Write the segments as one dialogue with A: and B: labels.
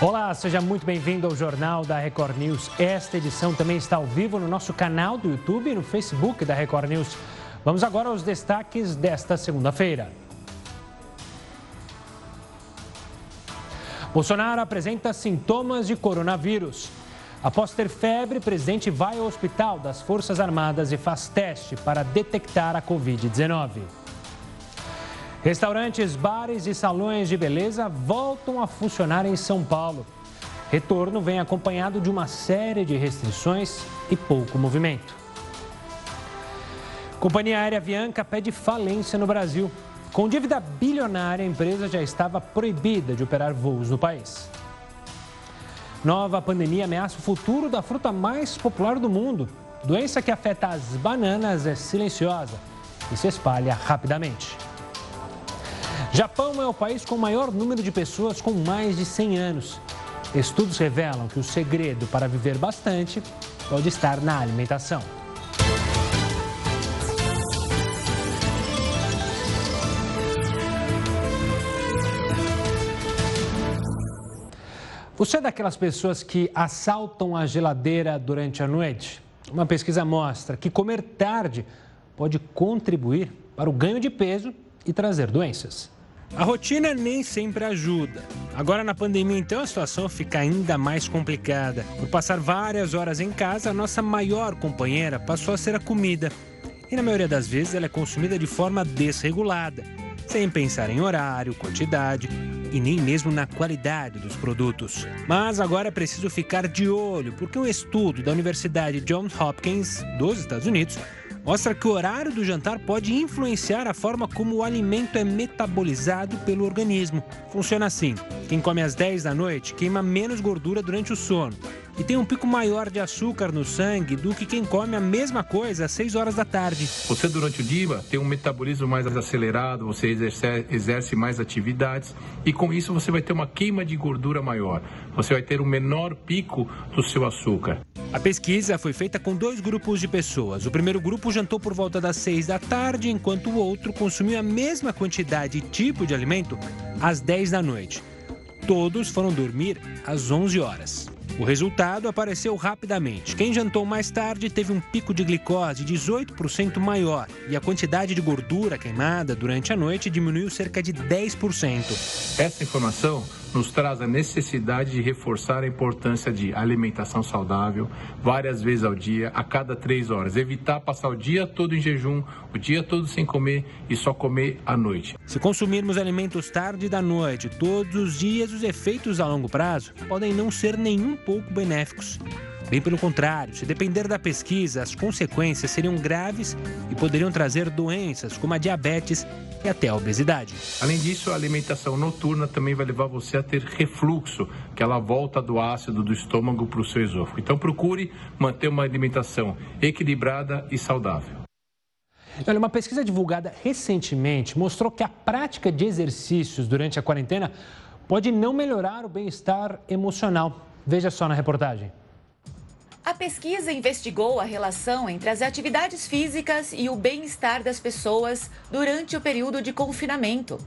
A: Olá, seja muito bem-vindo ao Jornal da Record News. Esta edição também está ao vivo no nosso canal do YouTube e no Facebook da Record News. Vamos agora aos destaques desta segunda-feira. Bolsonaro apresenta sintomas de coronavírus. Após ter febre, presidente vai ao hospital das Forças Armadas e faz teste para detectar a Covid-19. Restaurantes, bares e salões de beleza voltam a funcionar em São Paulo. Retorno vem acompanhado de uma série de restrições e pouco movimento. Companhia aérea Avianca pede falência no Brasil. Com dívida bilionária, a empresa já estava proibida de operar voos no país. Nova pandemia ameaça o futuro da fruta mais popular do mundo. Doença que afeta as bananas é silenciosa e se espalha rapidamente. Japão é o país com o maior número de pessoas com mais de 100 anos. Estudos revelam que o segredo para viver bastante pode estar na alimentação. Você é daquelas pessoas que assaltam a geladeira durante a noite? Uma pesquisa mostra que comer tarde pode contribuir para o ganho de peso e trazer doenças. A rotina nem sempre ajuda. Agora na pandemia, então, a situação fica ainda mais complicada. Por passar várias horas em casa, a nossa maior companheira passou a ser a comida. E na maioria das vezes ela é consumida de forma desregulada, sem pensar em horário, quantidade e nem mesmo na qualidade dos produtos. Mas agora é preciso ficar de olho, porque um estudo da Universidade Johns Hopkins, dos Estados Unidos, mostra que o horário do jantar pode influenciar a forma como o alimento é metabolizado pelo organismo. Funciona assim: quem come às 10 da noite queima menos gordura durante o sono e tem um pico maior de açúcar no sangue do que quem come a mesma coisa às 6 horas da tarde.
B: Você, durante o dia, tem um metabolismo mais acelerado, você exerce, exerce mais atividades e com isso você vai ter uma queima de gordura maior. Você vai ter um menor pico do seu açúcar.
A: A pesquisa foi feita com dois grupos de pessoas. O primeiro grupo jantou por volta das 6 da tarde, enquanto o outro consumiu a mesma quantidade e tipo de alimento às 10 da noite. Todos foram dormir às 11 horas. O resultado apareceu rapidamente. Quem jantou mais tarde teve um pico de glicose 18% maior e a quantidade de gordura queimada durante a noite diminuiu cerca de 10%.
B: Essa informação nos traz a necessidade de reforçar a importância de alimentação saudável várias vezes ao dia, a cada três horas. Evitar passar o dia todo em jejum, o dia todo sem comer e só comer à noite.
A: Se consumirmos alimentos tarde da noite, todos os dias, os efeitos a longo prazo podem não ser nem um pouco benéficos. Bem pelo contrário, se depender da pesquisa, as consequências seriam graves e poderiam trazer doenças como a diabetes e até a obesidade.
B: Além disso, a alimentação noturna também vai levar você a ter refluxo, aquela volta do ácido do estômago para o seu esôfago. Então procure manter uma alimentação equilibrada e saudável.
A: Olha, uma pesquisa divulgada recentemente mostrou que a prática de exercícios durante a quarentena pode não melhorar o bem-estar emocional. Veja só na reportagem.
C: A pesquisa investigou a relação entre as atividades físicas e o bem-estar das pessoas durante o período de confinamento.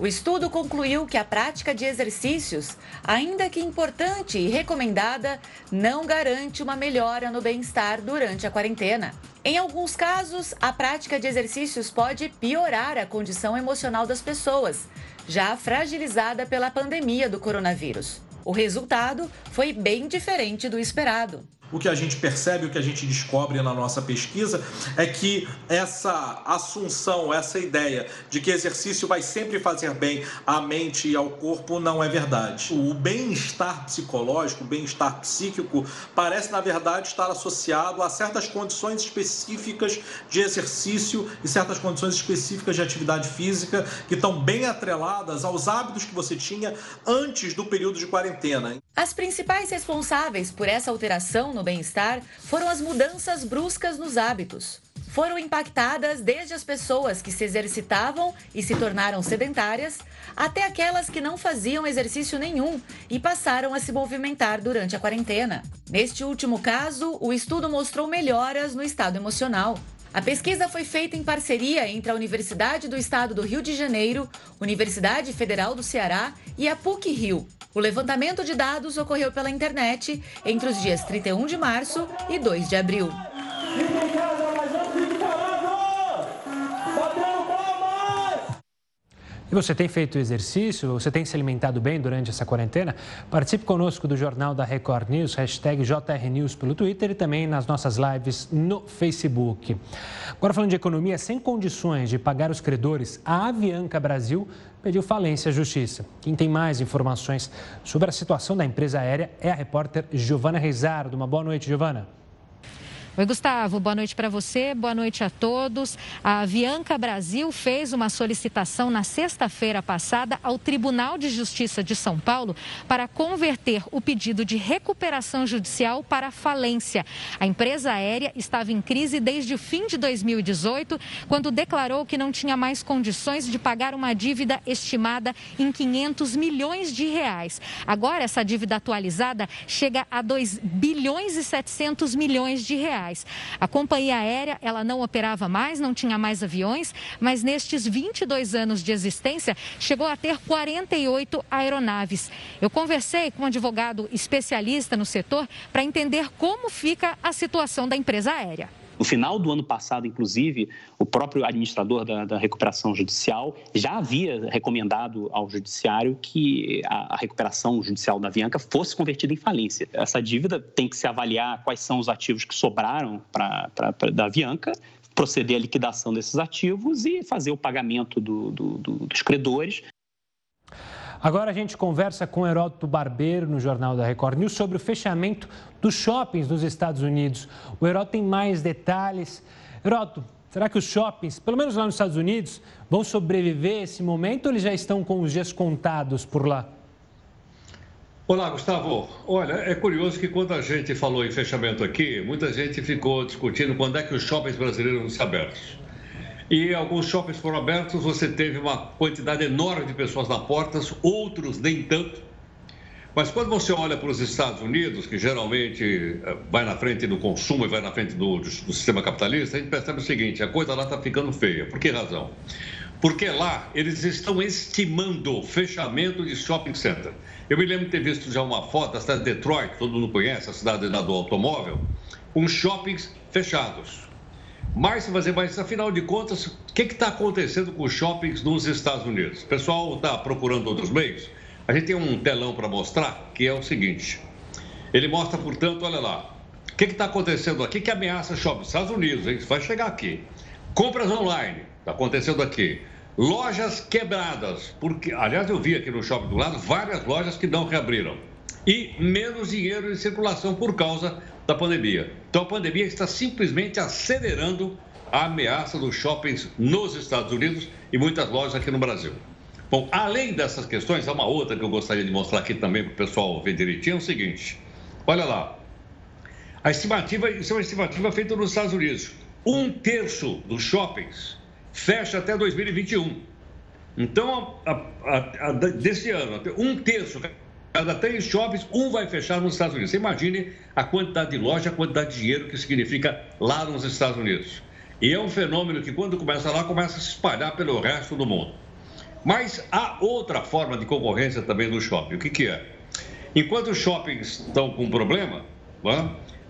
C: O estudo concluiu que a prática de exercícios, ainda que importante e recomendada, não garante uma melhora no bem-estar durante a quarentena. Em alguns casos, a prática de exercícios pode piorar a condição emocional das pessoas, já fragilizada pela pandemia do coronavírus. O resultado foi bem diferente do esperado
D: o que a gente percebe, o que a gente descobre na nossa pesquisa é que essa assunção, essa ideia de que exercício vai sempre fazer bem à mente e ao corpo não é verdade. O bem-estar psicológico, o bem-estar psíquico, parece na verdade estar associado a certas condições específicas de exercício e certas condições específicas de atividade física que estão bem atreladas aos hábitos que você tinha antes do período de quarentena.
C: As principais responsáveis por essa alteração no bem-estar foram as mudanças bruscas nos hábitos. Foram impactadas desde as pessoas que se exercitavam e se tornaram sedentárias, até aquelas que não faziam exercício nenhum e passaram a se movimentar durante a quarentena. Neste último caso, o estudo mostrou melhoras no estado emocional. A pesquisa foi feita em parceria entre a Universidade do Estado do Rio de Janeiro, Universidade Federal do Ceará e a PUC Rio. O levantamento de dados ocorreu pela internet entre os dias 31 de março e 2 de abril.
A: E você tem feito exercício? Você tem se alimentado bem durante essa quarentena? Participe conosco do Jornal da Record News, hashtag JRNews pelo Twitter e também nas nossas lives no Facebook. Agora falando de economia, sem condições de pagar os credores, a Avianca Brasil pediu falência à Justiça. Quem tem mais informações sobre a situação da empresa aérea é a repórter Giovana Reisardo. Uma boa noite, Giovana.
E: Oi, Gustavo. Boa noite para você, boa noite a todos. A Avianca Brasil fez uma solicitação na sexta-feira passada ao Tribunal de Justiça de São Paulo para converter o pedido de recuperação judicial para falência. A empresa aérea estava em crise desde o fim de 2018, quando declarou que não tinha mais condições de pagar uma dívida estimada em 500 milhões de reais. Agora, essa dívida atualizada chega a 2 bilhões e 700 milhões de reais reais. A companhia aérea, ela não operava mais, não tinha mais aviões, mas nestes 22 anos de existência, chegou a ter 48 aeronaves. Eu conversei com um advogado especialista no setor para entender como fica a situação da empresa aérea.
F: No final do ano passado, inclusive, o próprio administrador da, da recuperação judicial já havia recomendado ao judiciário que a, a, recuperação judicial da Avianca fosse convertida em falência. Essa dívida tem que se avaliar quais são os ativos que sobraram pra, pra, pra da Avianca, proceder à liquidação desses ativos e fazer o pagamento do, do, do, dos credores
A: Agora a gente conversa com Heródoto Barbeiro no Jornal da Record News sobre o fechamento dos shoppings nos Estados Unidos. O Heródoto tem mais detalhes. Heródoto, será que os shoppings, pelo menos lá nos Estados Unidos, vão sobreviver esse momento ou eles já estão com os dias contados por lá?
G: Olá, Gustavo. Olha, é curioso que quando a gente falou em fechamento aqui, muita gente ficou discutindo quando é que os shoppings brasileiros vão ser abertos. E alguns shoppings foram abertos, você teve uma quantidade enorme de pessoas na portas, outros nem tanto. Mas quando você olha para os Estados Unidos, que geralmente eh, vai na frente do consumo e vai na frente do, do, sistema capitalista, a gente percebe o seguinte: a coisa lá está ficando feia. Por que razão? Porque lá eles estão estimando fechamento de shopping center. Eu me lembro de ter visto já uma foto da cidade de Detroit, todo mundo conhece, a cidade do automóvel, com shoppings fechados. Mais fazer mais, afinal de contas, o que está acontecendo com os shoppings nos Estados Unidos? O pessoal está procurando outros meios. A gente tem um telão para mostrar que é o seguinte. Ele mostra, portanto, olha lá. O que está acontecendo aqui que ameaça shopping? Estados Unidos, hein? Vai chegar aqui. Compras online, está acontecendo aqui. Lojas quebradas, porque, aliás, eu vi aqui no shopping do lado várias lojas que não reabriram. E menos dinheiro em circulação por causa da pandemia. Então, a pandemia está simplesmente acelerando a ameaça dos shoppings nos Estados Unidos e muitas lojas aqui no Brasil. Bom, além dessas questões, há uma outra que eu gostaria de mostrar aqui também para o pessoal ver direitinho: é o seguinte. Olha lá. A estimativa, isso é uma estimativa feita nos Estados Unidos. Um terço dos shoppings fecha até 2021. Então, a, a, a, desse ano, um terço cada três shoppings, um vai fechar nos Estados Unidos. Você imagine a quantidade de loja, a quantidade de dinheiro que significa lá nos Estados Unidos. E é um fenômeno que, quando começa lá, começa a se espalhar pelo resto do mundo. Mas há outra forma de concorrência também no shopping. O que, que é? Enquanto os shoppings estão com problema,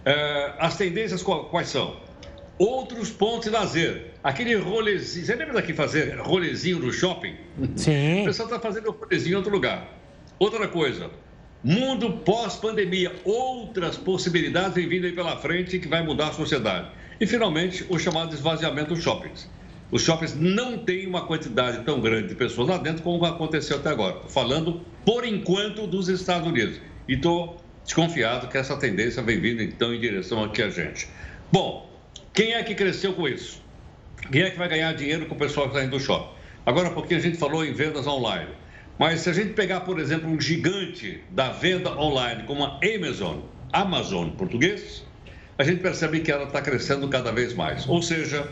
G: é, as tendências quais são? Outros pontos de lazer. Aquele rolezinho. Você lembra daqui fazer rolezinho no shopping?
A: Sim.
G: O pessoal está fazendo rolezinho em outro lugar. Outra coisa, mundo pós-pandemia, outras possibilidades vêm vindo aí pela frente que vai mudar a sociedade. E, finalmente, o chamado esvaziamento dos shoppings. Os shoppings não têm uma quantidade tão grande de pessoas lá dentro como aconteceu até agora. Estou falando, por enquanto, dos Estados Unidos. E estou desconfiado que essa tendência vem vindo, então, em direção aqui a gente. Bom, quem é que cresceu com isso? Quem é que vai ganhar dinheiro com o pessoal que está indo do shopping? Agora, porque a gente falou em vendas online. Mas se a gente pegar, por exemplo, um gigante da venda online como a Amazon, Amazon português, a gente percebe que ela está crescendo cada vez mais. Ou seja,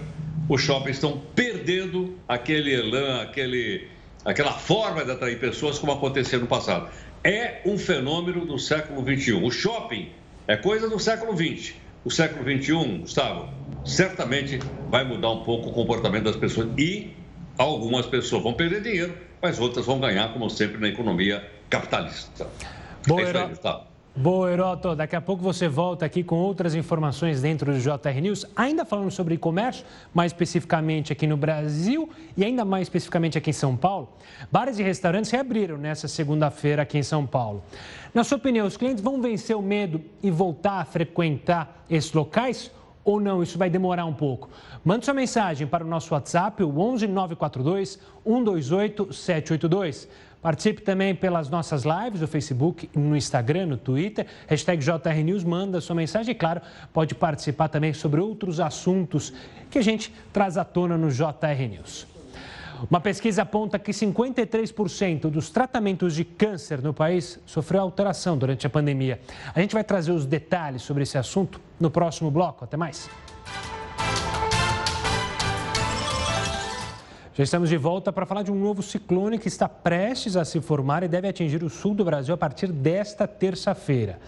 G: os shoppings estão perdendo aquele elan, aquele, aquela forma de atrair pessoas como acontecia no passado. É um fenômeno do século XXI. O shopping é coisa do século XX. O século XXI, Gustavo, certamente vai mudar um pouco o comportamento das pessoas e algumas pessoas vão perder dinheiro mas outras vão ganhar, como sempre, na economia capitalista.
A: Boa, é aí, Boa, Heroto. Daqui a pouco você volta aqui com outras informações dentro do JR News, ainda falando sobre e-commerce, mais especificamente aqui no Brasil e ainda mais especificamente aqui em São Paulo. Bares e restaurantes reabriram nessa segunda-feira aqui em São Paulo. Na sua opinião, os clientes vão vencer o medo e voltar a frequentar esses locais? Ou não, isso vai demorar um pouco. Mande sua mensagem para o nosso WhatsApp, o 11 942 128 782. Participe também pelas nossas lives no Facebook, no Instagram, no Twitter. Hashtag JRNews, manda sua mensagem e, claro, pode participar também sobre outros assuntos que a gente traz à tona no JR News. Uma pesquisa aponta que 53% dos tratamentos de câncer no país sofreu alteração durante a pandemia. A gente vai trazer os detalhes sobre esse assunto no próximo bloco. Até mais. Já estamos de volta para falar de um novo ciclone que está prestes a se formar e deve atingir o sul do Brasil a partir desta terça-feira.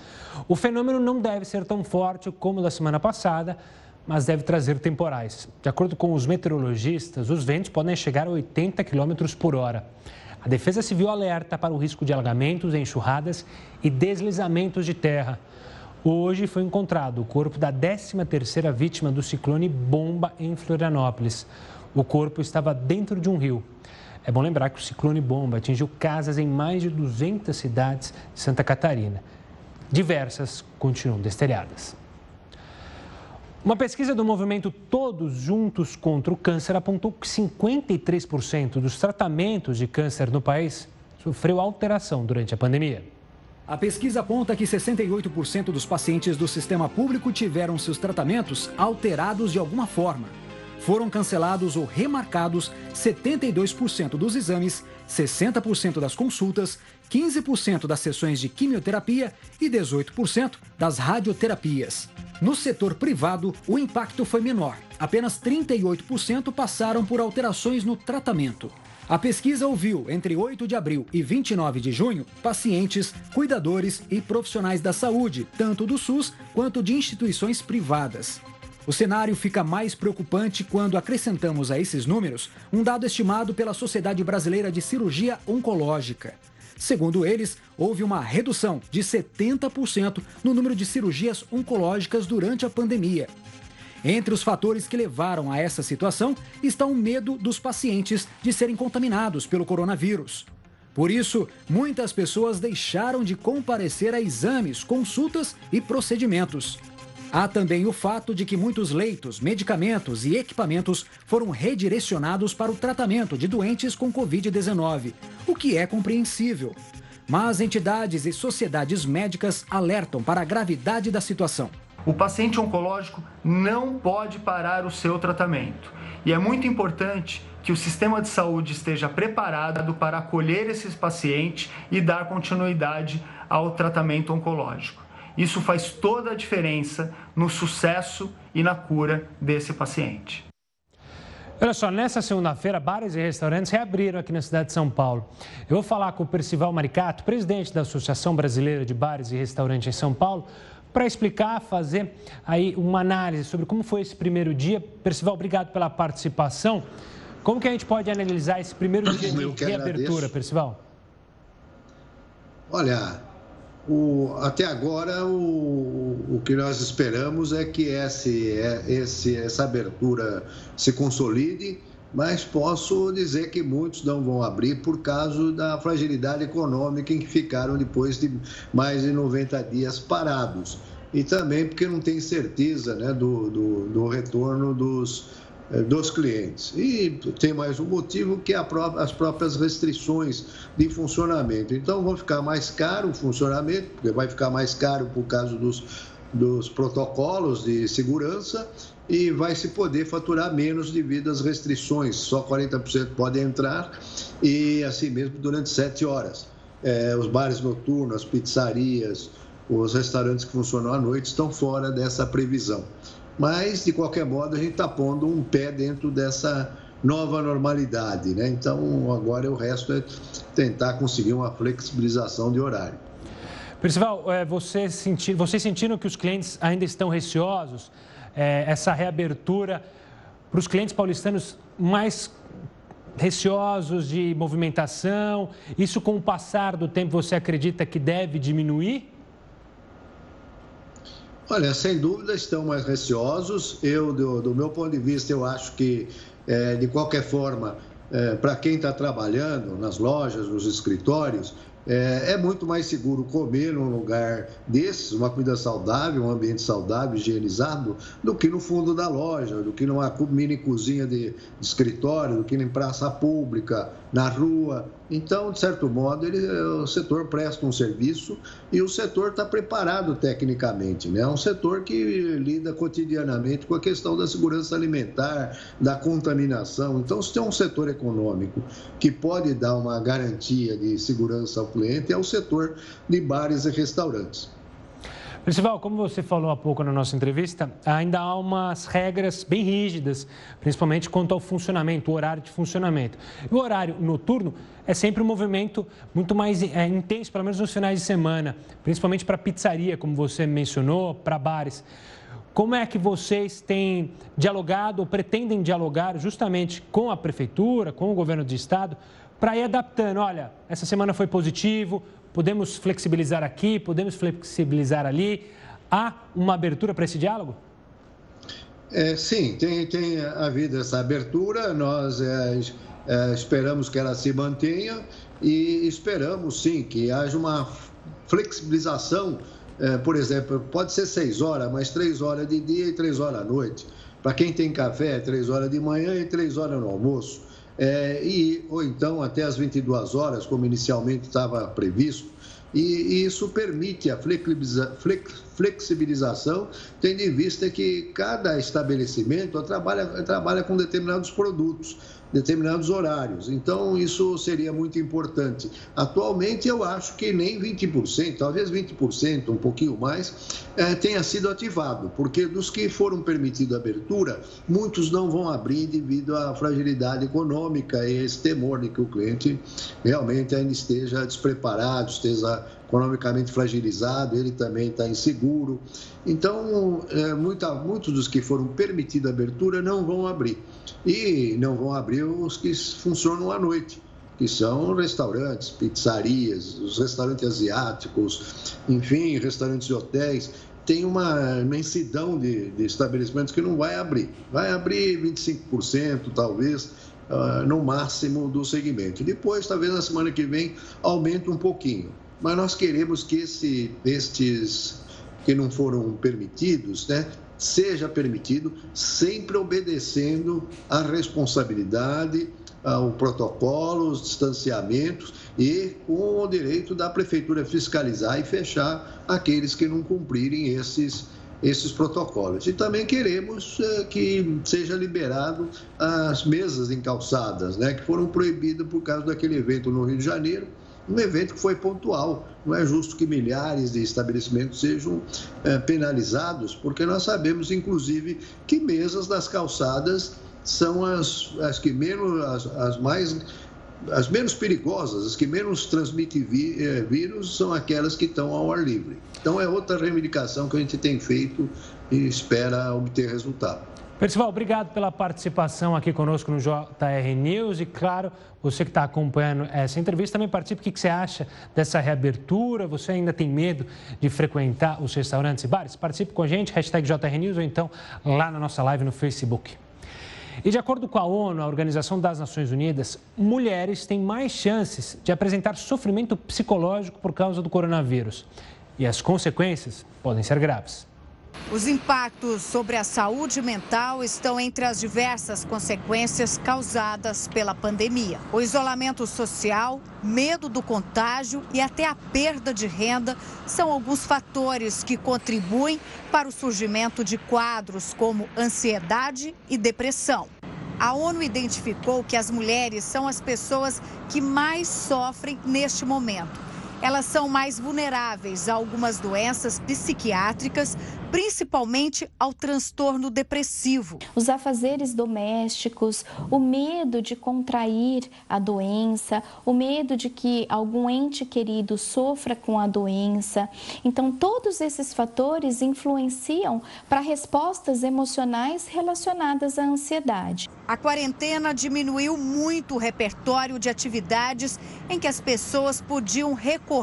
A: O fenômeno não deve ser tão forte como da semana passada, mas deve trazer temporais. De acordo com os meteorologistas, os ventos podem chegar a 80 km por hora. A Defesa Civil alerta para o risco de alagamentos, enxurradas e deslizamentos de terra. Hoje foi encontrado o corpo da 13ª vítima do ciclone Bomba em Florianópolis. O corpo estava dentro de um rio. É bom lembrar que o ciclone bomba atingiu casas em mais de 200 cidades de Santa Catarina. Diversas continuam destelhadas. Uma pesquisa do movimento Todos Juntos contra o Câncer apontou que 53% dos tratamentos de câncer no país sofreu alteração durante a pandemia.
H: A pesquisa aponta que 68% dos pacientes do sistema público tiveram seus tratamentos alterados de alguma forma foram cancelados ou remarcados 72% dos exames, 60% das consultas, 15% das sessões de quimioterapia e 18% das radioterapias. No setor privado, o impacto foi menor. Apenas 38% passaram por alterações no tratamento. A pesquisa ouviu, entre 8 de abril e 29 de junho, pacientes, cuidadores e profissionais da saúde, tanto do SUS quanto de instituições privadas. O cenário fica mais preocupante quando acrescentamos a esses números um dado estimado pela Sociedade Brasileira de Cirurgia Oncológica. Segundo eles, houve uma redução de 70% no número de cirurgias oncológicas durante a pandemia. Entre os fatores que levaram a essa situação está o medo dos pacientes de serem contaminados pelo coronavírus. Por isso, muitas pessoas deixaram de comparecer a exames, consultas e procedimentos. Há também o fato de que muitos leitos, medicamentos e equipamentos foram redirecionados para o tratamento de doentes com Covid-19, o que é compreensível. Mas entidades e sociedades médicas alertam para a gravidade da situação.
I: O paciente oncológico não pode parar o seu tratamento. E é muito importante que o sistema de saúde esteja preparado para acolher esses pacientes e dar continuidade ao tratamento oncológico. Isso faz toda a diferença no sucesso e na cura desse paciente.
A: Olha só, nessa segunda-feira, bares e restaurantes reabriram aqui na cidade de São Paulo. Eu vou falar com o Percival Maricato, presidente da Associação Brasileira de Bares e Restaurantes em São Paulo, para explicar, fazer aí uma análise sobre como foi esse primeiro dia. Percival, obrigado pela participação. Como que a gente pode analisar esse primeiro dia de reabertura, Percival?
J: Olha, o, até agora, o, o que nós esperamos é que esse, é, esse, essa abertura se consolide, mas posso dizer que muitos não vão abrir por causa da fragilidade econômica em que ficaram depois de mais de 90 dias parados. E também porque não tem certeza né, do, do, do retorno dos, dos clientes. E tem mais um motivo que é as próprias restrições de funcionamento. Então, vão ficar mais caro o funcionamento, porque vai ficar mais caro por causa dos, dos protocolos de segurança e vai se poder faturar menos devido às restrições. Só 40% podem entrar e assim mesmo durante sete horas. É, os bares noturnos, as pizzarias, os restaurantes que funcionam à noite estão fora dessa previsão. Mas, de qualquer modo, a gente está pondo um pé dentro dessa nova normalidade. Né? Então, agora o resto é tentar conseguir uma flexibilização de horário.
A: Percival, é, você senti, vocês sentiram que os clientes ainda estão receosos? É, essa reabertura para os clientes paulistanos mais receosos de movimentação. Isso, com o passar do tempo, você acredita que deve diminuir?
J: Olha, sem dúvida estão mais receosos. Eu, do, do meu ponto de vista, eu acho que, é, de qualquer forma, é, para quem está trabalhando nas lojas, nos escritórios, é, é, muito mais seguro comer num lugar desses, uma comida saudável, um ambiente saudável, higienizado, do que no fundo da loja, do que numa mini cozinha de, de escritório, do que em praça pública, na rua. Então, de certo modo, ele, o setor presta um serviço e o setor está preparado tecnicamente. Né? É um setor que lida cotidianamente com a questão da segurança alimentar, da contaminação. Então, se tem um setor econômico que pode dar uma garantia de segurança ao cliente, é o setor de bares e restaurantes.
A: Principal, como você falou há pouco na nossa entrevista, ainda há umas regras bem rígidas, principalmente quanto ao funcionamento, o horário de funcionamento. E o horário noturno é sempre um movimento muito mais é, intenso, pelo menos nos finais de semana, principalmente para pizzaria, como você mencionou, para bares. Como é que vocês têm dialogado ou pretendem dialogar justamente com a prefeitura, com o governo do estado, para ir adaptando? Olha, essa semana foi positivo, Podemos flexibilizar aqui, podemos flexibilizar ali. Há uma abertura para esse diálogo?
J: É, sim, tem, tem havido essa abertura, nós é, é, esperamos que ela se mantenha e esperamos sim que haja uma flexibilização. É, por exemplo, pode ser seis horas, mas três horas de dia e três horas à noite. Para quem tem café, três horas de manhã e três horas no almoço é, e, ou então até as 22 horas, como inicialmente estava previsto. E, e isso permite a flexibilização, tendo em vista que cada estabelecimento trabalha, trabalha com determinados produtos determinados horários. Então, isso seria muito importante. Atualmente, eu acho que nem 20%, talvez 20%, um pouquinho mais, é, tenha sido ativado, porque dos que foram permitidos abertura, muitos não vão abrir devido à fragilidade econômica e esse temor de que o cliente realmente ainda esteja despreparado, esteja economicamente fragilizado, ele também está inseguro. Então, é, muita, muitos dos que foram permitidos abertura não vão abrir. E não vão abrir os que funcionam à noite, que são restaurantes, pizzarias, os restaurantes asiáticos, enfim, restaurantes de hotéis. Tem uma imensidão de, de estabelecimentos que não vai abrir. Vai abrir 25%, talvez, uh, no máximo do segmento. Depois, talvez na semana que vem, aumente um pouquinho mas nós queremos que esse, estes que não foram permitidos, né, seja permitido, sempre obedecendo à responsabilidade, ao protocolo, os distanciamentos e com o direito da prefeitura fiscalizar e fechar aqueles que não cumprirem esses esses protocolos. E também queremos uh, que seja liberado as mesas encalçadas, né, que foram proibidas por causa daquele evento no Rio de Janeiro, um evento que foi pontual. Não é justo que milhares de estabelecimentos sejam é, penalizados, porque nós sabemos, inclusive, que mesas das calçadas são as, as que menos, as, as mais as menos perigosas, as que menos transmitem é, vírus, são aquelas que estão ao ar livre. Então, é outra reivindicação que a gente tem feito e espera obter resultado.
A: Percival, obrigado pela participação aqui conosco no JR News e, claro, você que está acompanhando essa entrevista também participe. O que você acha dessa reabertura? Você ainda tem medo de frequentar os restaurantes e bares? Participe com a gente, hashtag JR News ou então lá na nossa live no Facebook. E de acordo com a ONU, a Organização das Nações Unidas, mulheres têm mais chances de apresentar sofrimento psicológico por causa do coronavírus. E as consequências podem ser graves.
K: Os impactos sobre a saúde mental estão entre as diversas consequências causadas pela pandemia. O isolamento social, medo do contágio e até a perda de renda são alguns fatores que contribuem para o surgimento de quadros como ansiedade e depressão. A ONU identificou que as mulheres são as pessoas que mais sofrem neste momento elas são mais vulneráveis a algumas doenças psiquiátricas, principalmente ao transtorno depressivo.
L: Os afazeres domésticos, o medo de contrair a doença, o medo de que algum ente querido sofra com a doença. Então, todos esses fatores influenciam para respostas emocionais relacionadas à ansiedade.
K: A quarentena diminuiu muito o repertório de atividades em que as pessoas podiam recorrer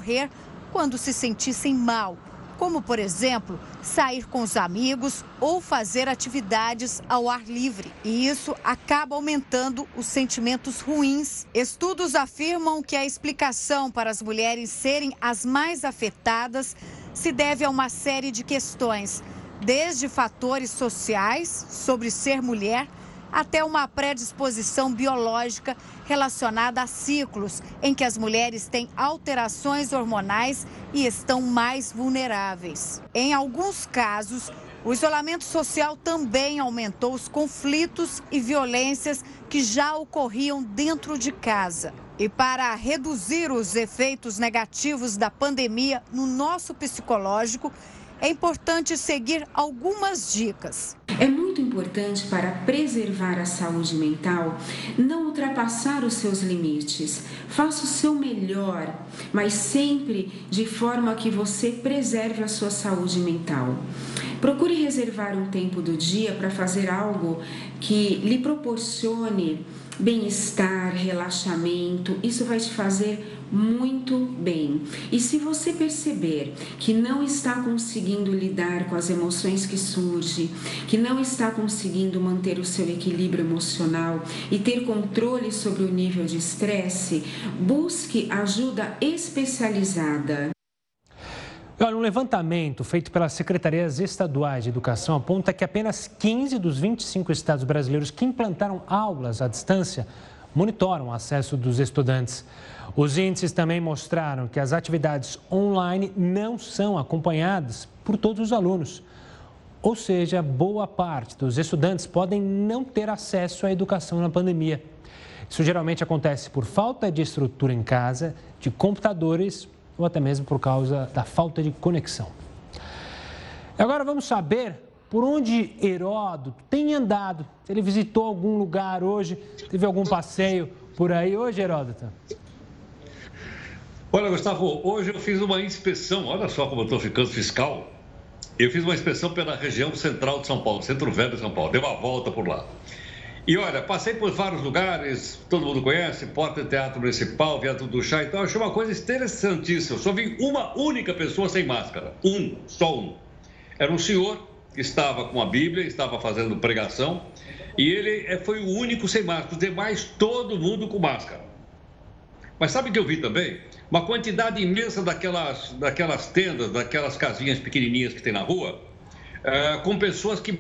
K: quando se sentissem mal, como, por exemplo, sair com os amigos ou fazer atividades ao ar livre. E isso acaba aumentando os sentimentos ruins. Estudos afirmam que a explicação para as mulheres serem as mais afetadas se deve a uma série de questões, desde fatores sociais sobre ser mulher até uma predisposição biológica relacionada a ciclos em que as mulheres têm alterações hormonais e estão mais vulneráveis. Em alguns casos, o isolamento social também aumentou os conflitos e violências que já ocorriam dentro de casa. E para reduzir os efeitos negativos da pandemia no nosso psicológico, é importante seguir algumas dicas.
M: É muito importante para preservar a saúde mental não ultrapassar os seus limites. Faça o seu melhor, mas sempre de forma que você preserve a sua saúde mental. Procure reservar um tempo do dia para fazer algo que lhe proporcione bem-estar, relaxamento. Isso vai te fazer muito bem. E se você perceber que não está conseguindo lidar com as emoções que surgem, que não está conseguindo manter o seu equilíbrio emocional e ter controle sobre o nível de estresse, busque ajuda especializada.
A: Olha, um levantamento feito pelas secretarias estaduais de educação aponta que apenas 15 dos 25 estados brasileiros que implantaram aulas à distância monitoram o acesso dos estudantes. Os índices também mostraram que as atividades online não são acompanhadas por todos os alunos. Ou seja, boa parte dos estudantes podem não ter acesso à educação na pandemia. Isso geralmente acontece por falta de estrutura em casa, de computadores ou até mesmo por causa da falta de conexão. Agora vamos saber por onde Heródoto tem andado. Ele visitou algum lugar hoje, teve algum passeio por aí hoje, Heródoto?
G: Olha, Gustavo, hoje eu fiz uma inspeção, olha só como eu estou ficando fiscal. Eu fiz uma inspeção pela região central de São Paulo, centro velho de São Paulo, dei uma volta por lá. E olha, passei por vários lugares, todo mundo conhece, Porta Teatro Municipal, Viaduto do Chá, então achei uma coisa interessantíssima. Só vi uma única pessoa sem máscara, um, só um. Era um senhor que estava com a Bíblia, estava fazendo pregação, e ele eh, foi o único sem máscara, os demais, todo mundo com máscara. Mas sabe o que eu vi também? Uma quantidade imensa daquelas, daquelas tendas, daquelas casinhas pequenininhas que tem na rua, é, com pessoas que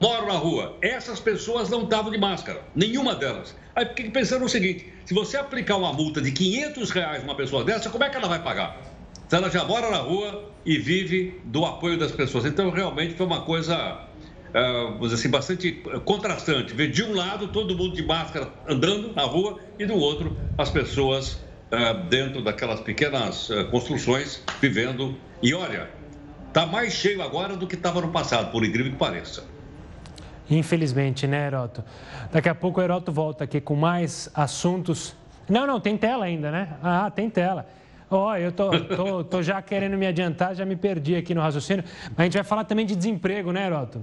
G: moram na rua. Essas pessoas não estavam de máscara, nenhuma delas. Aí fiquei pensando o seguinte: se você aplicar uma multa de 500 reais uma pessoa dessa, como é que ela vai pagar? Se ela já mora na rua e vive do apoio das pessoas. Então, realmente foi uma coisa uh, assim, bastante contrastante. Ver de um lado todo mundo de máscara andando na rua e do outro as pessoas uh, dentro daquelas pequenas construções vivendo. E olha, está mais cheio agora do que estava no passado, por incrível que pareça.
A: Infelizmente, né, Heroto? Daqui a pouco o Heroto volta aqui com mais assuntos. Não, não, tem tela ainda, né? Ah, tem tela. Ó, oh, eu tô, tô, tô, já querendo me adiantar, já me perdi aqui no raciocínio. A gente vai falar também de desemprego, né, Heroto?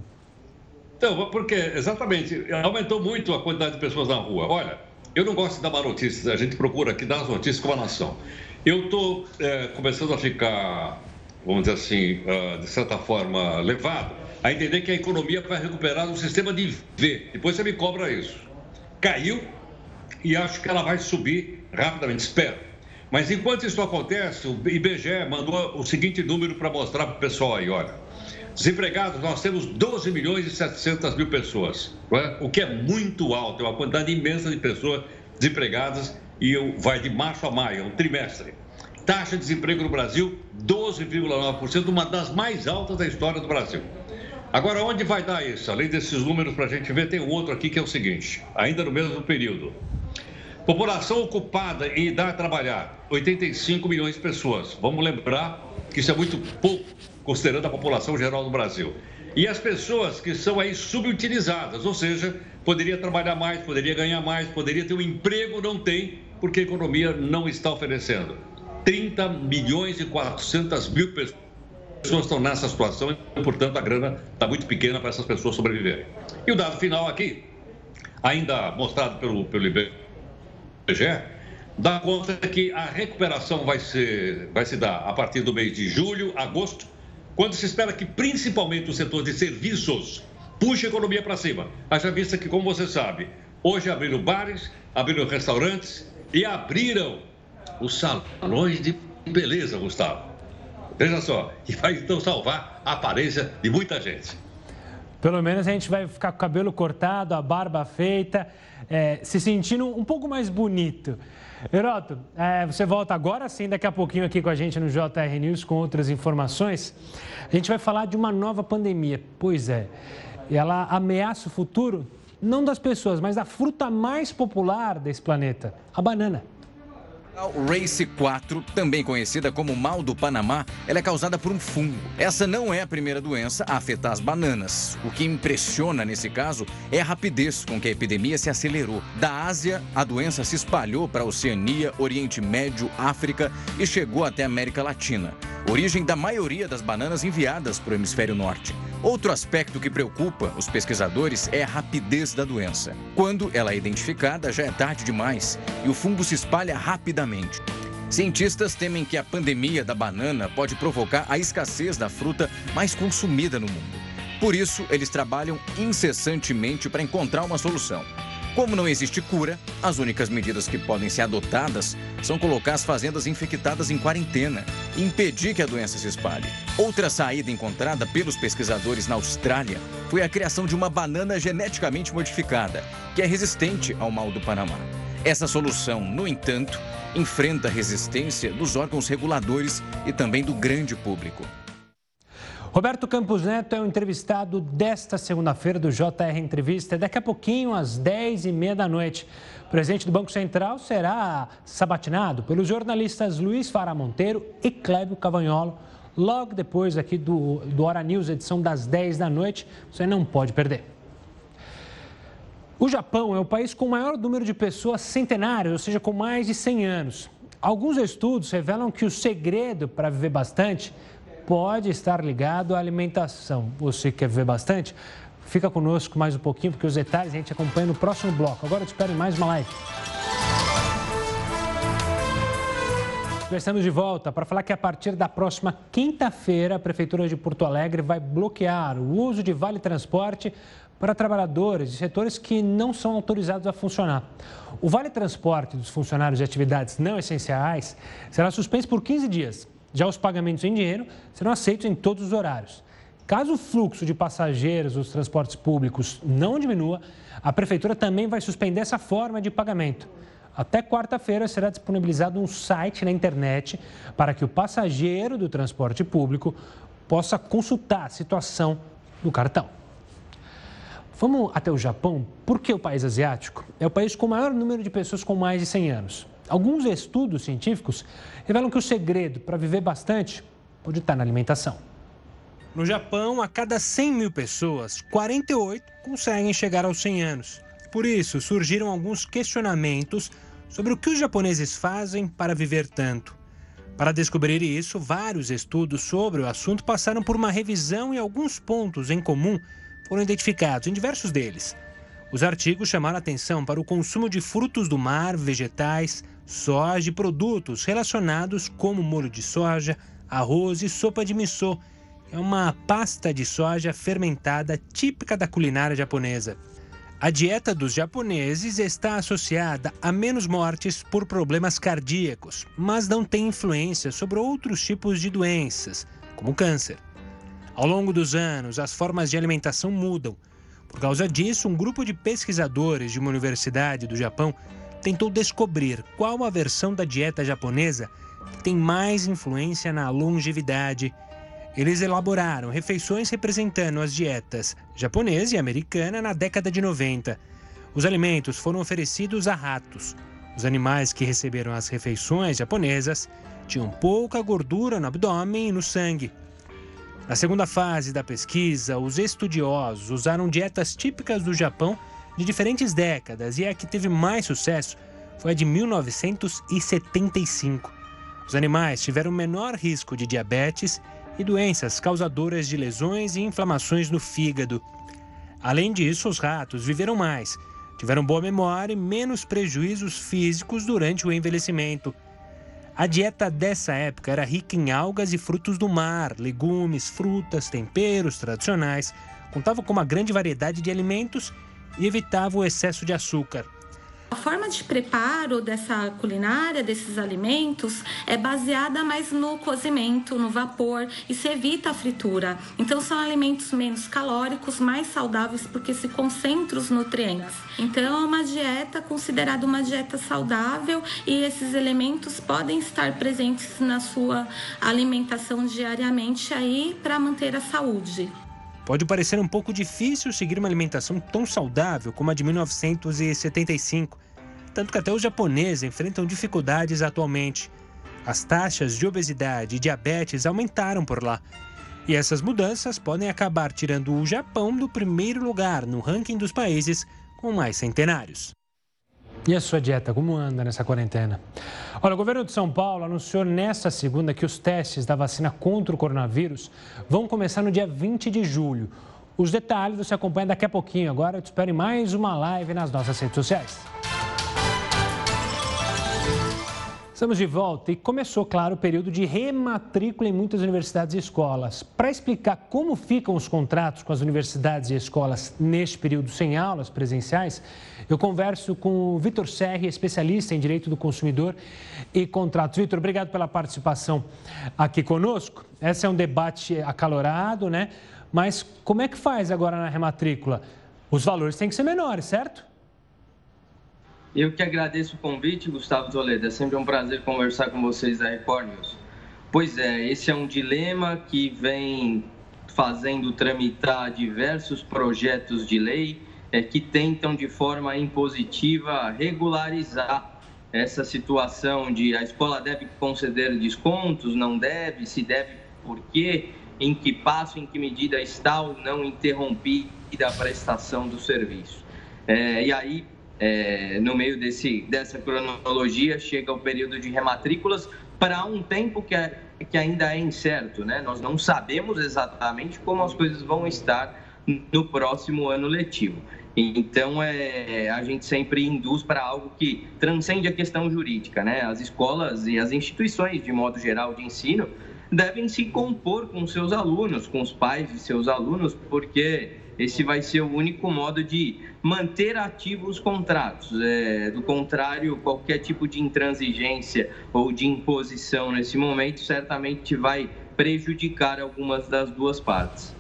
G: Então, porque, exatamente, aumentou muito a quantidade de pessoas na rua. Olha, eu não gosto de dar má notícia, a gente procura aqui dar as notícias como a nação. Eu estou é, começando a ficar, vamos dizer assim, uh, de certa forma, levado a entender que a economia vai recuperar no sistema de V. Depois você me cobra isso. Caiu e acho que ela vai subir rapidamente, espero. Mas enquanto isso acontece, o IBGE mandou o seguinte número para mostrar para o pessoal aí, olha. Desempregados, nós temos 12 milhões e 700 mil pessoas, é? o que é muito alto, é uma quantidade imensa de pessoas desempregadas e vai de março a maio, é um trimestre. Taxa de desemprego no Brasil, 12,9%, uma das mais altas da história do Brasil. Agora, onde vai dar isso? Além desses números para a gente ver, tem outro aqui que é o seguinte: ainda no mesmo período. População ocupada em idade a trabalhar, 85 milhões de pessoas. Vamos lembrar que isso é muito pouco considerando a população geral do Brasil. E as pessoas que são aí subutilizadas, ou seja, poderia trabalhar mais, poderia ganhar mais, poderia ter um emprego, não tem, porque a economia não está oferecendo. 30 milhões e 400 mil pessoas estão nessa situação e, portanto, a grana está muito pequena para essas pessoas sobreviverem. E o dado final aqui, ainda mostrado pelo, pelo IBGE, dá conta que a recuperação vai, ser, vai se dar a partir do mês de julho, agosto, quando se espera que principalmente o setor de serviços puxe a economia para cima. Haja vista que, como você sabe, hoje abriram bares, abriram restaurantes e abriram os salões de beleza, Gustavo. Veja só, e vai então salvar a aparência de muita gente.
A: Pelo menos a gente vai ficar com o cabelo cortado, a barba feita, é, se sentindo um pouco mais bonito. Heroto, é, você volta agora sim, daqui a pouquinho aqui com a gente no JR News com outras informações. A gente vai falar de uma nova pandemia. Pois é, ela ameaça o futuro não das pessoas, mas da fruta mais popular desse planeta, a banana.
N: Race 4, também conhecida como mal do Panamá, ela é causada por um fungo. Essa não é a primeira doença a afetar as bananas. O que impressiona nesse caso é a rapidez com que a epidemia se acelerou. Da Ásia, a doença se espalhou para a Oceania, Oriente Médio, África e chegou até a América Latina. Origem da maioria das bananas enviadas para o hemisfério norte. Outro aspecto que preocupa os pesquisadores é a rapidez da doença. Quando ela é identificada, já é tarde demais e o fungo se espalha rapidamente. Cientistas temem que a pandemia da banana pode provocar a escassez da fruta mais consumida no mundo. Por isso, eles trabalham incessantemente para encontrar uma solução. Como não existe cura, as únicas medidas que podem ser adotadas são colocar as fazendas infectadas em quarentena e impedir que a doença se espalhe. Outra saída encontrada pelos pesquisadores na Austrália foi a criação de uma banana geneticamente modificada, que é resistente ao mal do Panamá. Essa solução, no entanto, enfrenta resistência dos órgãos reguladores e também do grande público.
A: Roberto Campos Neto é o entrevistado desta segunda-feira do JR Entrevista. Daqui a pouquinho, às 10h30 da noite. O presidente do Banco Central será sabatinado pelos jornalistas Luiz Fara Monteiro e Clébio Cavagnolo. Logo depois aqui do, do Hora News, edição das 10 da noite. Você não pode perder. O Japão é o país com o maior número de pessoas centenárias, ou seja, com mais de 100 anos. Alguns estudos revelam que o segredo para viver bastante pode estar ligado à alimentação. Você quer ver bastante? Fica conosco mais um pouquinho, porque os detalhes a gente acompanha no próximo bloco. Agora eu te espero em mais uma live. Já estamos de volta para falar que a partir da próxima quinta-feira, a Prefeitura de Porto Alegre vai bloquear o uso de vale transporte para trabalhadores de setores que não são autorizados a funcionar. O vale transporte dos funcionários de atividades não essenciais será suspenso por 15 dias já os pagamentos em dinheiro serão aceitos em todos os horários. Caso o fluxo de passageiros dos transportes públicos não diminua, a Prefeitura também vai suspender essa forma de pagamento. Até quarta-feira será disponibilizado um site na internet para que o passageiro do transporte público possa consultar a situação do cartão. Vamos até o Japão, porque o país asiático é o país com o maior número de pessoas com mais de 100 anos. Alguns estudos científicos revelam que o segredo para viver bastante pode estar na alimentação. No Japão, a cada 100 mil pessoas, 48 conseguem chegar aos 100 anos. Por isso, surgiram alguns questionamentos sobre o que os japoneses fazem para viver tanto. Para descobrir isso, vários estudos sobre o assunto passaram por uma revisão e alguns pontos em comum foram identificados em diversos deles. Os artigos chamaram atenção para o consumo de frutos do mar, vegetais, soja e produtos relacionados como molho de soja, arroz e sopa de miso. É uma pasta de soja fermentada típica da culinária japonesa. A dieta dos japoneses está associada a menos mortes por problemas cardíacos, mas não tem influência sobre outros tipos de doenças, como câncer. Ao longo dos anos, as formas de alimentação mudam. Por causa disso, um grupo de pesquisadores de uma universidade do Japão tentou descobrir qual a versão da dieta japonesa tem mais influência na longevidade. Eles elaboraram refeições representando as dietas japonesa e americana na década de 90. Os alimentos foram oferecidos a ratos. Os animais que receberam as refeições japonesas tinham pouca gordura no abdômen e no sangue. Na segunda fase da pesquisa, os estudiosos usaram dietas típicas do Japão de diferentes décadas e a que teve mais sucesso foi a de 1975. Os animais tiveram menor risco de diabetes e doenças causadoras de lesões e inflamações no fígado. Além disso, os ratos viveram mais, tiveram boa memória e menos prejuízos físicos durante o envelhecimento. A dieta dessa época era rica em algas e frutos do mar, legumes, frutas, temperos tradicionais, contava com uma grande variedade de alimentos e evitava o excesso de açúcar.
O: A forma de preparo dessa culinária, desses alimentos, é baseada mais no cozimento, no vapor e se evita a fritura. Então, são alimentos menos calóricos, mais saudáveis porque se concentram os nutrientes. Então, é uma dieta considerada uma dieta saudável e esses elementos podem estar presentes na sua alimentação diariamente aí para manter a saúde.
A: Pode parecer um pouco difícil seguir uma alimentação tão saudável como a de 1975 tanto que até os japoneses enfrentam dificuldades atualmente. As taxas de obesidade e diabetes aumentaram por lá. E essas mudanças podem acabar tirando o Japão do primeiro lugar no ranking dos países com mais centenários. E a sua dieta, como anda nessa quarentena? Olha, o governo de São Paulo anunciou nesta segunda que os testes da vacina contra o coronavírus vão começar no dia 20 de julho. Os detalhes você acompanha daqui a pouquinho. Agora eu te espero em mais uma live nas nossas redes sociais. Estamos de volta e começou, claro, o período de rematrícula em muitas universidades e escolas. Para explicar como ficam os contratos com as universidades e escolas neste período sem aulas presenciais, eu converso com o Vitor Serri, especialista em direito do consumidor e contratos. Vitor, obrigado pela participação aqui conosco. Esse é um debate acalorado, né? Mas como é que faz agora na rematrícula? Os valores têm que ser menores, certo?
P: Eu que agradeço o convite, Gustavo Toledo. É sempre um prazer conversar com vocês da Record News. Pois é, esse é um dilema que vem fazendo tramitar diversos projetos de lei é, que tentam, de forma impositiva, regularizar essa situação de a escola deve conceder descontos, não deve, se deve, por quê, em que passo, em que medida está ou não interrompida a prestação do serviço. É, e aí, é, no meio desse, dessa cronologia, chega o período de rematrículas para um tempo que, é, que ainda é incerto, né? Nós não sabemos exatamente como as coisas vão estar no próximo ano letivo. Então, é, a gente sempre induz para algo que transcende a questão jurídica, né? As escolas e as instituições, de modo geral, de ensino, devem se compor com seus alunos, com os pais de seus alunos, porque esse vai ser o único modo de manter ativos os contratos. É, do contrário, qualquer tipo de intransigência ou de imposição nesse momento certamente vai prejudicar algumas das duas partes.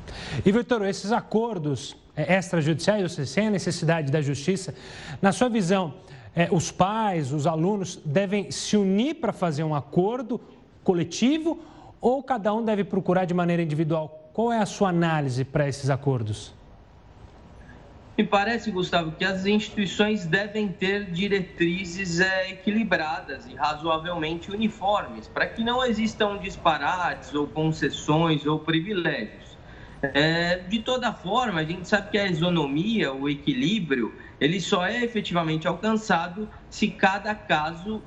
A: E, Vitor, esses acordos é, extrajudiciais, você sem a necessidade da justiça, na sua visão, é, os pais, os alunos devem se unir para fazer um acordo coletivo ou cada um deve procurar de maneira individual? Qual é a sua análise para esses acordos?
P: Me parece, Gustavo, que as instituições devem ter diretrizes é, equilibradas e razoavelmente uniformes, para que não existam disparates ou concessões ou privilégios. É, de toda forma, a gente sabe que a isonomia, o equilíbrio, ele só é efetivamente alcançado se cada caso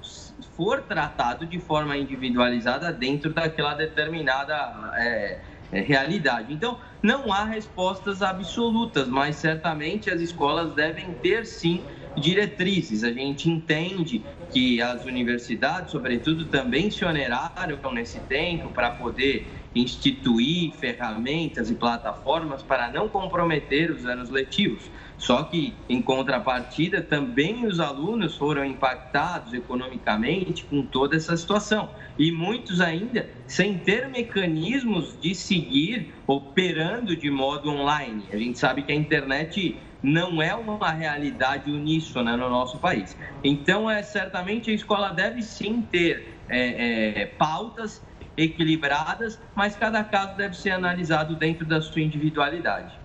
P: for tratado de forma individualizada dentro daquela determinada é, é, realidade. Então, não há respostas absolutas, mas certamente as escolas devem ter sim diretrizes. A gente entende que as universidades, sobretudo, também se oneraram nesse tempo para poder instituir ferramentas e plataformas para não comprometer os anos letivos. Só que, em contrapartida, também os alunos foram impactados economicamente com toda essa situação. E muitos ainda sem ter mecanismos de seguir operando de modo online. A gente sabe que a internet não é uma realidade uníssona no nosso país. Então, é, certamente a escola deve sim ter é, é, pautas equilibradas, mas cada caso deve ser analisado dentro da sua individualidade.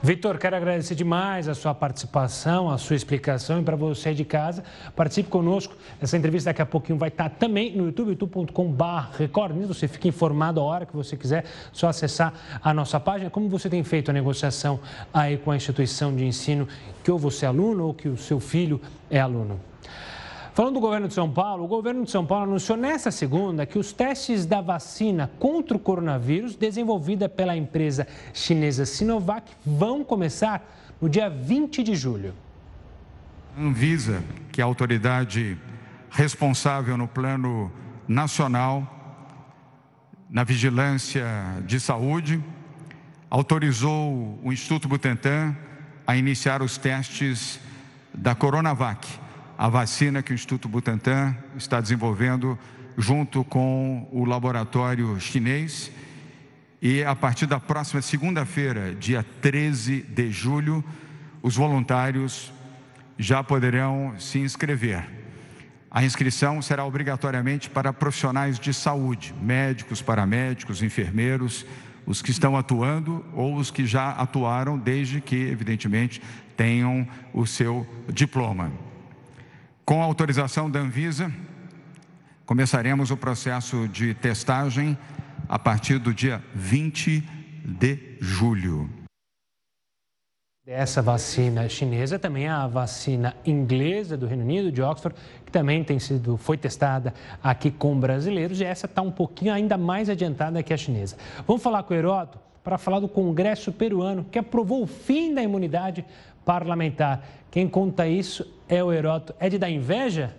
A: Vitor, quero agradecer demais a sua participação, a sua explicação e para você de casa, participe conosco. Essa entrevista daqui a pouquinho vai estar também no YouTube, youtube.com.br Record Você fica informado a hora que você quiser, só acessar a nossa página. Como você tem feito a negociação aí com a instituição de ensino que ou você é aluno ou que o seu filho é aluno? Falando do governo de São Paulo, o governo de São Paulo anunciou nesta segunda que os testes da vacina contra o coronavírus, desenvolvida pela empresa chinesa Sinovac, vão começar no dia 20 de julho.
Q: Anvisa, que é a autoridade responsável no plano nacional na vigilância de saúde, autorizou o Instituto Butantan a iniciar os testes da Coronavac, a vacina que o Instituto Butantan está desenvolvendo junto com o laboratório chinês. E a partir da próxima segunda-feira, dia 13 de julho, os voluntários já poderão se inscrever. A inscrição será obrigatoriamente para profissionais de saúde, médicos, paramédicos, enfermeiros, os que estão atuando ou os que já atuaram, desde que, evidentemente, tenham o seu diploma. Com a autorização da Anvisa, começaremos o processo de testagem a partir do dia 20 de julho.
A: Essa vacina chinesa também a vacina inglesa do Reino Unido, de Oxford, que também tem sido, foi testada aqui com brasileiros, e essa está um pouquinho ainda mais adiantada que a chinesa. Vamos falar com o Heródoto para falar do Congresso peruano, que aprovou o fim da imunidade parlamentar. Quem conta isso é o Heródoto. É de dar inveja?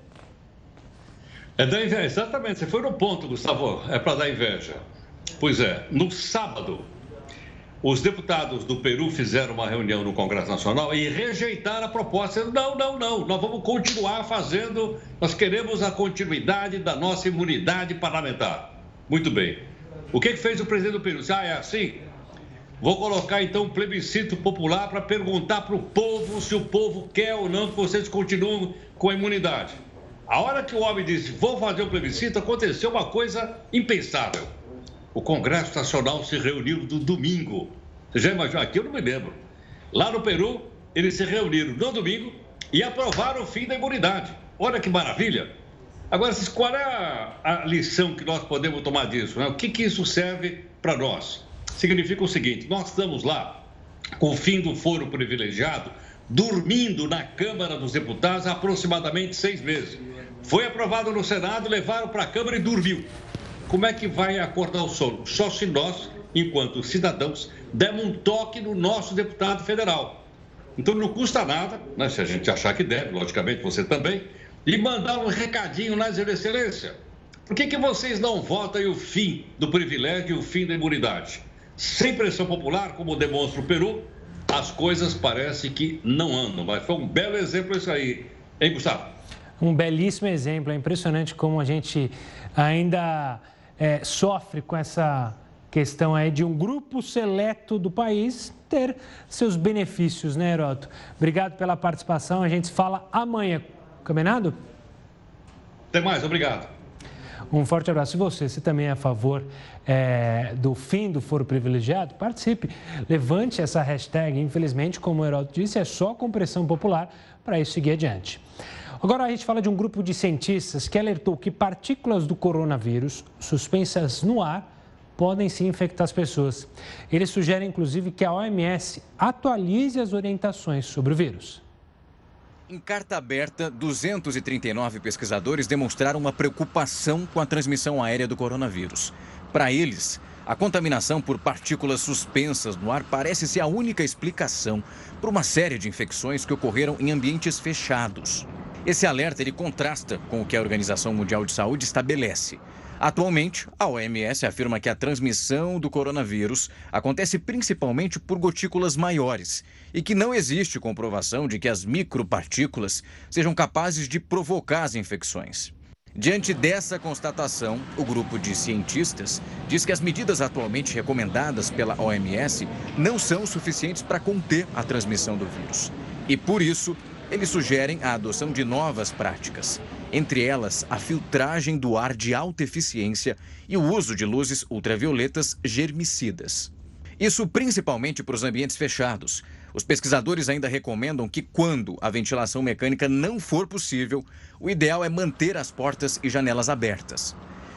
G: É da inveja, exatamente. Você foi no ponto, Gustavo. É para dar inveja. Pois é, no sábado, os deputados do Peru fizeram uma reunião no Congresso Nacional e rejeitaram a proposta. Não, não, não, nós vamos continuar fazendo, nós queremos a continuidade da nossa imunidade parlamentar. Muito bem. O que, que fez o presidente do Peru? Ah, é assim? Vou colocar então um plebiscito popular para perguntar para o povo se o povo quer ou não que vocês continuem com a imunidade. A hora que o homem disse, vou fazer o um plebiscito, aconteceu uma coisa impensável o Congresso Nacional se reuniu no domingo. Você já imaginou? Aqui eu não me lembro. Lá no Peru, eles se reuniram no domingo e aprovaram o fim da imunidade. Olha que maravilha! Agora, qual é a, lição que nós podemos tomar disso? Né? O que, que isso serve para nós? Significa o seguinte: nós estamos lá com o fim do foro privilegiado, dormindo na Câmara dos Deputados há aproximadamente seis meses. Foi aprovado no Senado, levaram para a Câmara e dormiu. Como é que vai acordar o sono? Só se nós, enquanto cidadãos, demos um toque no nosso deputado federal. Então não custa nada, né, se a gente achar que deve, logicamente você também, e mandar um recadinho na excelência. Por que, que vocês não votam o fim do privilégio e o fim da imunidade? Sem pressão popular, como demonstra o Peru, as coisas parecem que não andam. Mas foi um belo exemplo isso aí, hein, Gustavo?
A: Um belíssimo exemplo. É impressionante como a gente ainda é, sofre com essa questão aí de um grupo seleto do país ter seus benefícios, né, Heroto? Obrigado pela participação. A gente se fala amanhã. Combinado?
G: Até mais, obrigado.
A: Um forte abraço. E você, se também é a favor é, do fim do foro privilegiado, participe. Levante essa hashtag. Infelizmente, como o Heroto disse, é só com pressão popular para isso seguir adiante. Agora a gente fala de um grupo de cientistas que alertou que partículas do coronavírus suspensas no ar podem sim infectar as pessoas. Eles sugerem, inclusive, que a OMS atualize as orientações sobre o vírus.
N: Em carta aberta, 239 pesquisadores demonstraram uma preocupação com a transmissão aérea do coronavírus. Para eles, a contaminação por partículas suspensas no ar parece ser a única explicação para uma série de infecções que ocorreram em ambientes fechados. Esse alerta ele contrasta com o que a Organização Mundial de Saúde estabelece. Atualmente, a OMS afirma que a transmissão do coronavírus acontece principalmente por gotículas maiores e que não existe comprovação de que as micropartículas sejam capazes de provocar as infecções. Diante dessa constatação, o grupo de cientistas diz que as medidas atualmente recomendadas pela OMS não são suficientes para conter a transmissão do vírus. E por isso, eles sugerem a adoção de novas práticas, entre elas a filtragem do ar de alta eficiência e o uso de luzes ultravioletas germicidas. Isso principalmente para os ambientes fechados. Os pesquisadores ainda recomendam que, quando a ventilação mecânica não for possível, o ideal é manter as portas e janelas abertas.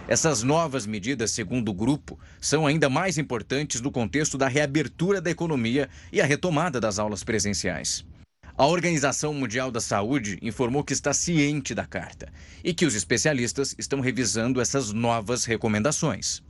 N: Essas novas medidas, segundo o grupo, são ainda mais importantes no contexto da reabertura da economia e a retomada das aulas presenciais. A Organização Mundial da Saúde informou que está ciente da carta e que os especialistas estão revisando essas novas recomendações.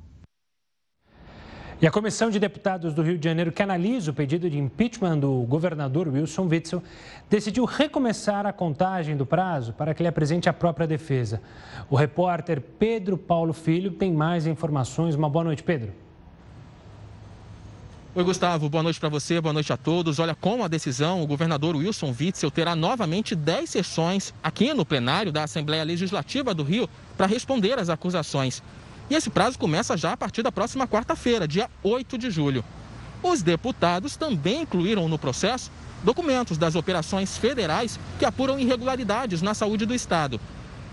A: E a Comissão de Deputados do Rio de Janeiro, que analisa o pedido de impeachment do governador Wilson Witzel, decidiu recomeçar a contagem do prazo para que ele apresente a própria defesa. O repórter Pedro Paulo Filho tem mais informações. Uma boa noite, Pedro.
R: Oi, Gustavo. Boa noite para você, boa noite a todos. Olha, com a decisão, o governador Wilson Witzel terá novamente 10 sessões aqui no plenário da Assembleia Legislativa do Rio para responder às acusações. E esse prazo começa já a partir da próxima quarta-feira, dia 8 de julho. Os deputados também incluíram no processo documentos das operações federais que apuram irregularidades na saúde do Estado.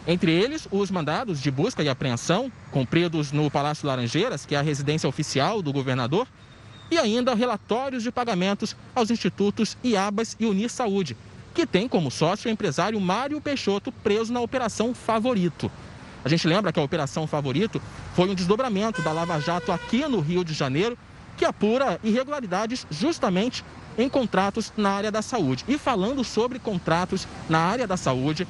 R: Entre eles, os mandados de busca e apreensão, cumpridos no Palácio Laranjeiras, que é a residência oficial do governador, e ainda relatórios de pagamentos aos institutos IABAS e Unir Saúde, que tem como sócio o empresário Mário Peixoto, preso na Operação Favorito. A gente lembra que a Operação Favorito foi um desdobramento da Lava Jato aqui no Rio de Janeiro, que apura irregularidades justamente em contratos na área da saúde. E falando sobre contratos na área da saúde,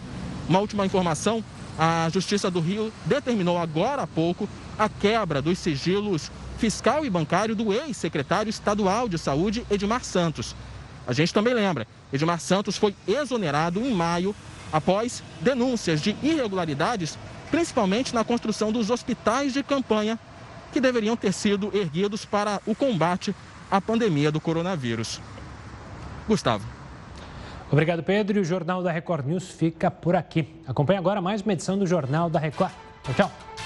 R: uma última informação: a Justiça do Rio determinou agora há pouco a quebra dos sigilos fiscal e bancário do ex-secretário estadual de saúde, Edmar Santos. A gente também lembra, Edmar Santos foi exonerado em maio após denúncias de irregularidades principalmente na construção dos hospitais de campanha que deveriam ter sido erguidos para o combate à pandemia do coronavírus. Gustavo.
A: Obrigado, Pedro. E o Jornal da Record News fica por aqui. Acompanhe agora mais uma edição do Jornal da Record. Tchau, tchau.